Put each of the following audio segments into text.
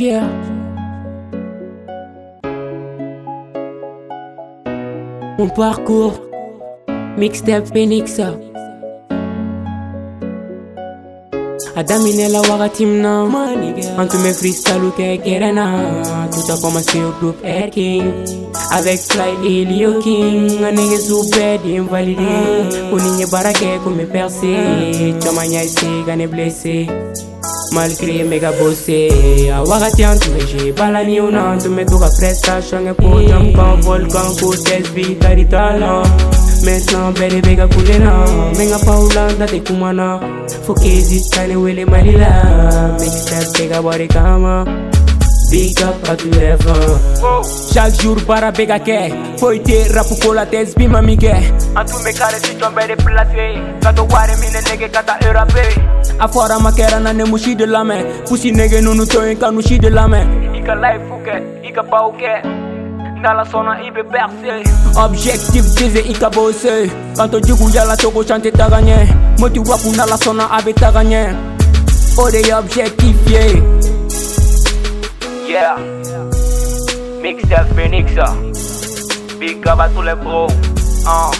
Mon parcours, mixtape Phoenix. Adamine la wakatim na En tous mes freestyle que kerena Tout a commencé au groupe Air King. Avec Fly et Leo King. Un nigga super d'invalidé Uninye barake comme percé Chamanya ici, gane blessé Malgré méga bossé A wakati antume j'ai Malgré mes gars bossés Awakati antumeje balani una antumetoka prestation. Ekujam ka volcan kutes vitalitala maintenant bele bekakulena menga paulanda tekumana fokezi tane wele malila. Mixtape bega tekabarekama Big up tous les vents Chaque jour bara bega ke. Foi te rapu kola tes bima mike Antume kare si tombe de place Kato ware mine nege kata erape. Afora makera na ne mushi de la main Pussy nege nunu toyin kanu shi de la main Ika life fuke, ika pauke Nala sona ibe percé Objectif dize ika bosse Kanto jigu yala toko chante ta gagné Moti wapu nala sona abe ta gagné Ode objectif yeah Yeah Mixtape Phoenix Big up à tous les bros hein.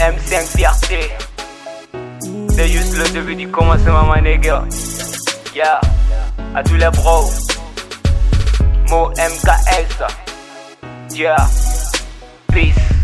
M5 fierté C'est juste le début du commencement ma nigga Yeah À tous les bros. Mo MKS Yeah Peace